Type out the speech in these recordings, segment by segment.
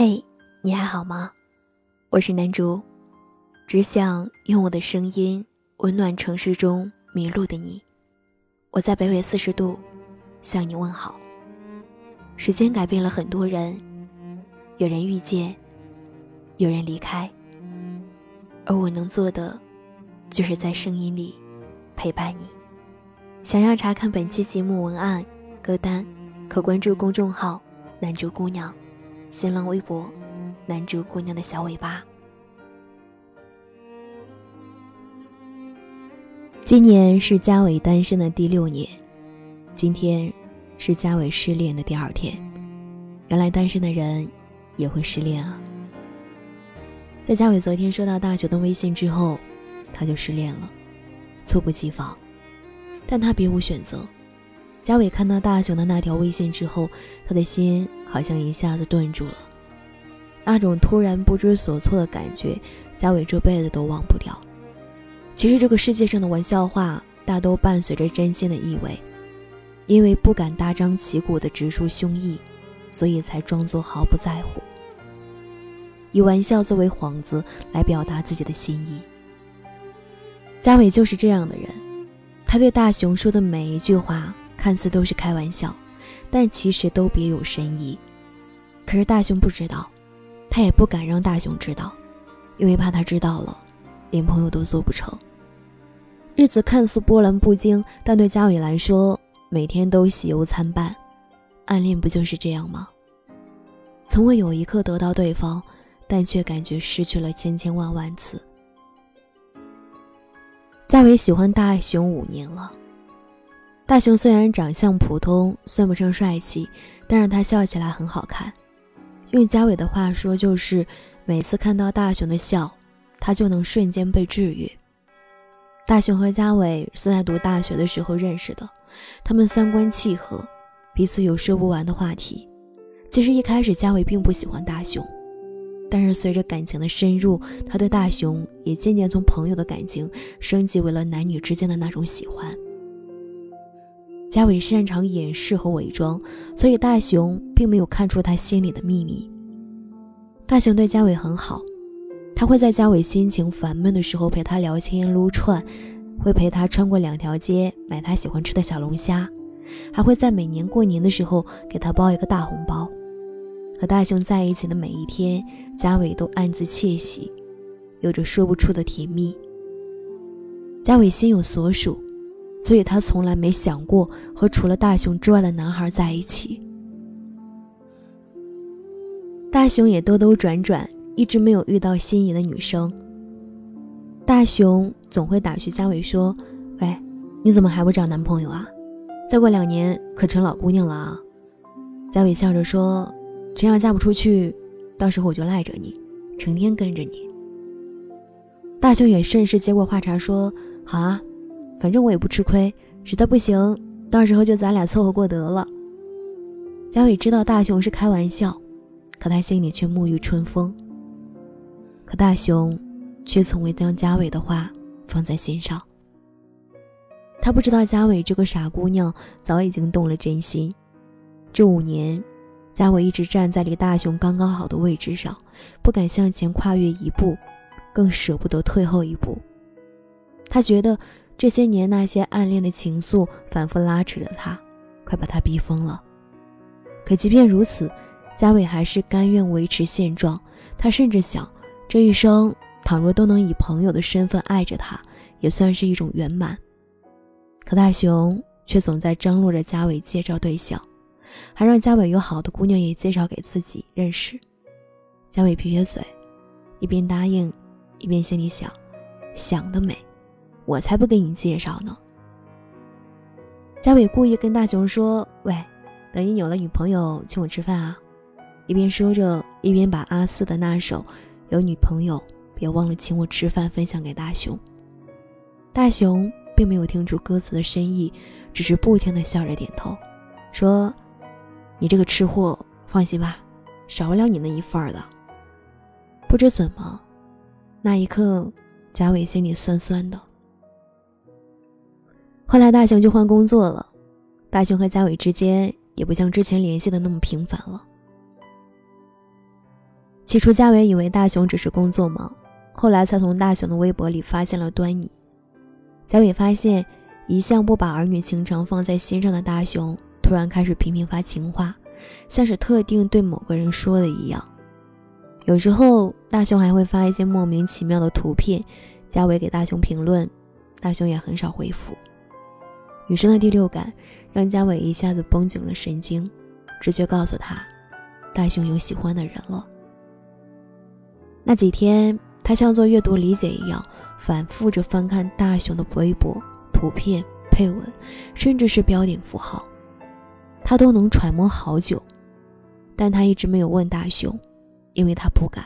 嘿，你还好吗？我是南竹，只想用我的声音温暖城市中迷路的你。我在北纬四十度向你问好。时间改变了很多人，有人遇见，有人离开，而我能做的，就是在声音里陪伴你。想要查看本期节目文案、歌单，可关注公众号“南竹姑娘”。新浪微博，男主姑娘的小尾巴。今年是嘉伟单身的第六年，今天是嘉伟失恋的第二天。原来单身的人也会失恋啊！在嘉伟昨天收到大雄的微信之后，他就失恋了，猝不及防。但他别无选择。嘉伟看到大雄的那条微信之后，他的心。好像一下子顿住了，那种突然不知所措的感觉，嘉伟这辈子都忘不掉。其实这个世界上的玩笑话大都伴随着真心的意味，因为不敢大张旗鼓地直抒胸臆，所以才装作毫不在乎，以玩笑作为幌子来表达自己的心意。嘉伟就是这样的人，他对大雄说的每一句话，看似都是开玩笑。但其实都别有深意，可是大雄不知道，他也不敢让大雄知道，因为怕他知道了，连朋友都做不成。日子看似波澜不惊，但对嘉伟来说，每天都喜忧参半。暗恋不就是这样吗？从未有一刻得到对方，但却感觉失去了千千万万次。嘉伟喜欢大雄五年了。大雄虽然长相普通，算不上帅气，但是他笑起来很好看。用嘉伟的话说，就是每次看到大雄的笑，他就能瞬间被治愈。大雄和嘉伟是在读大学的时候认识的，他们三观契合，彼此有说不完的话题。其实一开始嘉伟并不喜欢大雄，但是随着感情的深入，他对大雄也渐渐从朋友的感情升级为了男女之间的那种喜欢。嘉伟擅长掩饰和伪装，所以大雄并没有看出他心里的秘密。大雄对嘉伟很好，他会在嘉伟心情烦闷的时候陪他聊天撸串，会陪他穿过两条街买他喜欢吃的小龙虾，还会在每年过年的时候给他包一个大红包。和大雄在一起的每一天，嘉伟都暗自窃喜，有着说不出的甜蜜。嘉伟心有所属。所以他从来没想过和除了大雄之外的男孩在一起。大雄也兜兜转转，一直没有遇到心仪的女生。大雄总会打趣佳伟说：“喂，你怎么还不找男朋友啊？再过两年可成老姑娘了啊！”嘉伟笑着说：“真要嫁不出去，到时候我就赖着你，成天跟着你。”大雄也顺势接过话茬说：“好啊。”反正我也不吃亏，实在不行，到时候就咱俩凑合过得了。嘉伟知道大雄是开玩笑，可他心里却沐浴春风。可大雄却从未将嘉伟的话放在心上。他不知道嘉伟这个傻姑娘早已经动了真心。这五年，嘉伟一直站在离大雄刚刚好的位置上，不敢向前跨越一步，更舍不得退后一步。他觉得。这些年，那些暗恋的情愫反复拉扯着他，快把他逼疯了。可即便如此，嘉伟还是甘愿维持现状。他甚至想，这一生倘若都能以朋友的身份爱着他，也算是一种圆满。可大雄却总在张罗着嘉伟介绍对象，还让嘉伟有好的姑娘也介绍给自己认识。嘉伟撇撇嘴，一边答应，一边心里想：想得美。我才不给你介绍呢。嘉伟故意跟大雄说：“喂，等你有了女朋友，请我吃饭啊！”一边说着，一边把阿四的那首“有女朋友别忘了请我吃饭”分享给大雄。大雄并没有听出歌词的深意，只是不停的笑着点头，说：“你这个吃货，放心吧，少不了你那一份儿的。”不知怎么，那一刻，嘉伟心里酸酸的。后来大雄就换工作了，大雄和嘉伟之间也不像之前联系的那么频繁了。起初，嘉伟以为大雄只是工作忙，后来才从大雄的微博里发现了端倪。嘉伟发现，一向不把儿女情长放在心上的大雄，突然开始频频发情话，像是特定对某个人说的一样。有时候，大雄还会发一些莫名其妙的图片，嘉伟给大雄评论，大雄也很少回复。女生的第六感让嘉伟一下子绷紧了神经，直觉告诉他，大雄有喜欢的人了。那几天，他像做阅读理解一样，反复着翻看大雄的微博、图片、配文，甚至是标点符号，他都能揣摩好久。但他一直没有问大雄，因为他不敢，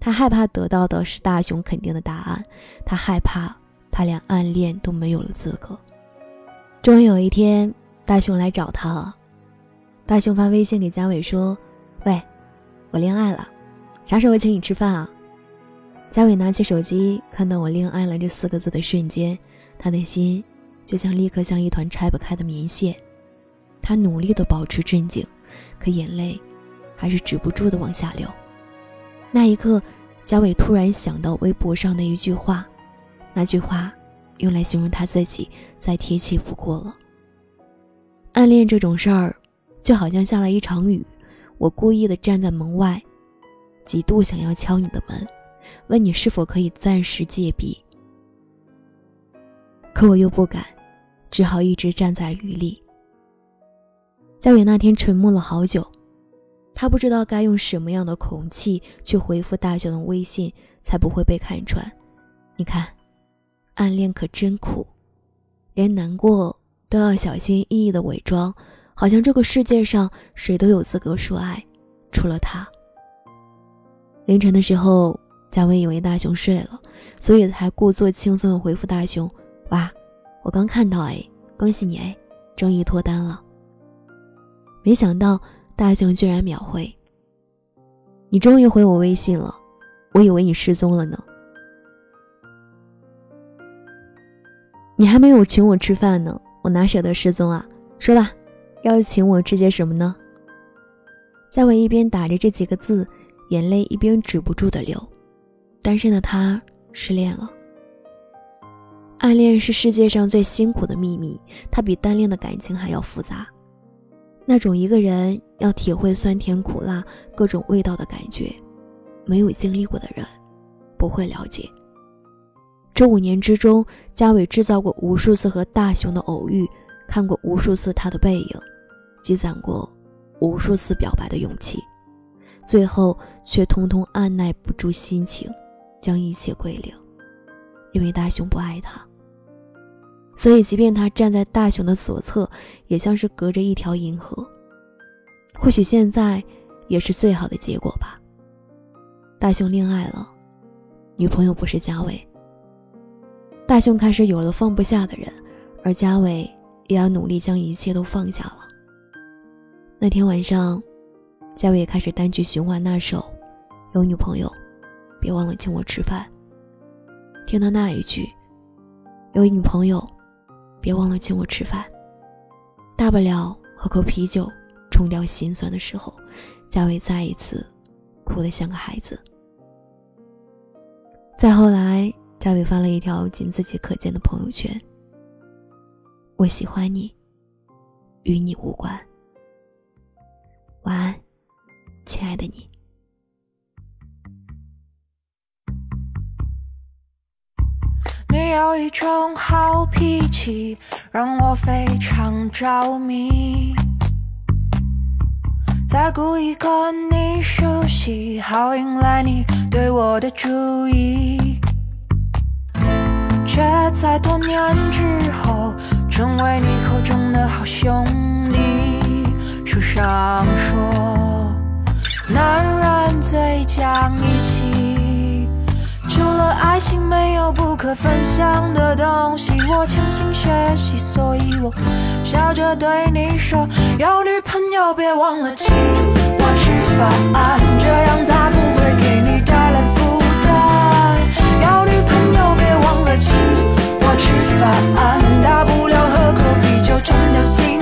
他害怕得到的是大雄肯定的答案，他害怕他连暗恋都没有了资格。终于有一天，大雄来找他了。大雄发微信给佳伟说：“喂，我恋爱了。”啥时候请你吃饭啊？嘉伟拿起手机，看到我恋爱了这四个字的瞬间，他的心就像立刻像一团拆不开的棉线。他努力的保持镇静，可眼泪还是止不住的往下流。那一刻，佳伟突然想到微博上的一句话，那句话用来形容他自己再贴切不过了。暗恋这种事儿，就好像下了一场雨，我故意的站在门外。几度想要敲你的门，问你是否可以暂时借笔，可我又不敢，只好一直站在雨里。佳伟那天沉默了好久，他不知道该用什么样的口气去回复大雄的微信，才不会被看穿。你看，暗恋可真苦，连难过都要小心翼翼的伪装，好像这个世界上谁都有资格说爱，除了他。凌晨的时候，嘉伟以为大雄睡了，所以才故作轻松的回复大雄：“哇，我刚看到哎，恭喜你哎，终于脱单了。”没想到大雄居然秒回：“你终于回我微信了，我以为你失踪了呢。”你还没有请我吃饭呢，我哪舍得失踪啊？说吧，要请我吃些什么呢？嘉伟一边打着这几个字。眼泪一边止不住的流，单身的他失恋了。暗恋是世界上最辛苦的秘密，它比单恋的感情还要复杂。那种一个人要体会酸甜苦辣各种味道的感觉，没有经历过的人不会了解。这五年之中，嘉伟制造过无数次和大雄的偶遇，看过无数次他的背影，积攒过无数次表白的勇气。最后却通通按耐不住心情，将一切归零，因为大雄不爱他。所以，即便他站在大雄的左侧，也像是隔着一条银河。或许现在也是最好的结果吧。大雄恋爱了，女朋友不是嘉伟。大雄开始有了放不下的人，而嘉伟也要努力将一切都放下了。那天晚上。嘉伟也开始单曲循环那首《有女朋友，别忘了请我吃饭》。听到那一句“有女朋友，别忘了请我吃饭”，大不了喝口啤酒冲掉心酸的时候，嘉伟再一次哭得像个孩子。再后来，嘉伟发了一条仅自己可见的朋友圈：“我喜欢你，与你无关。”晚安。亲爱的你，你有一种好脾气，让我非常着迷。在故意跟你熟悉，好引来你对我的注意，却在多年之后，成为你口中的好兄弟。书上说。男人最讲义气，除了爱情，没有不可分享的东西。我潜心学习，所以我笑着对你说：有女朋友别忘了请我吃饭，这样才不会给请我吃饭，大不了喝口啤酒冲掉心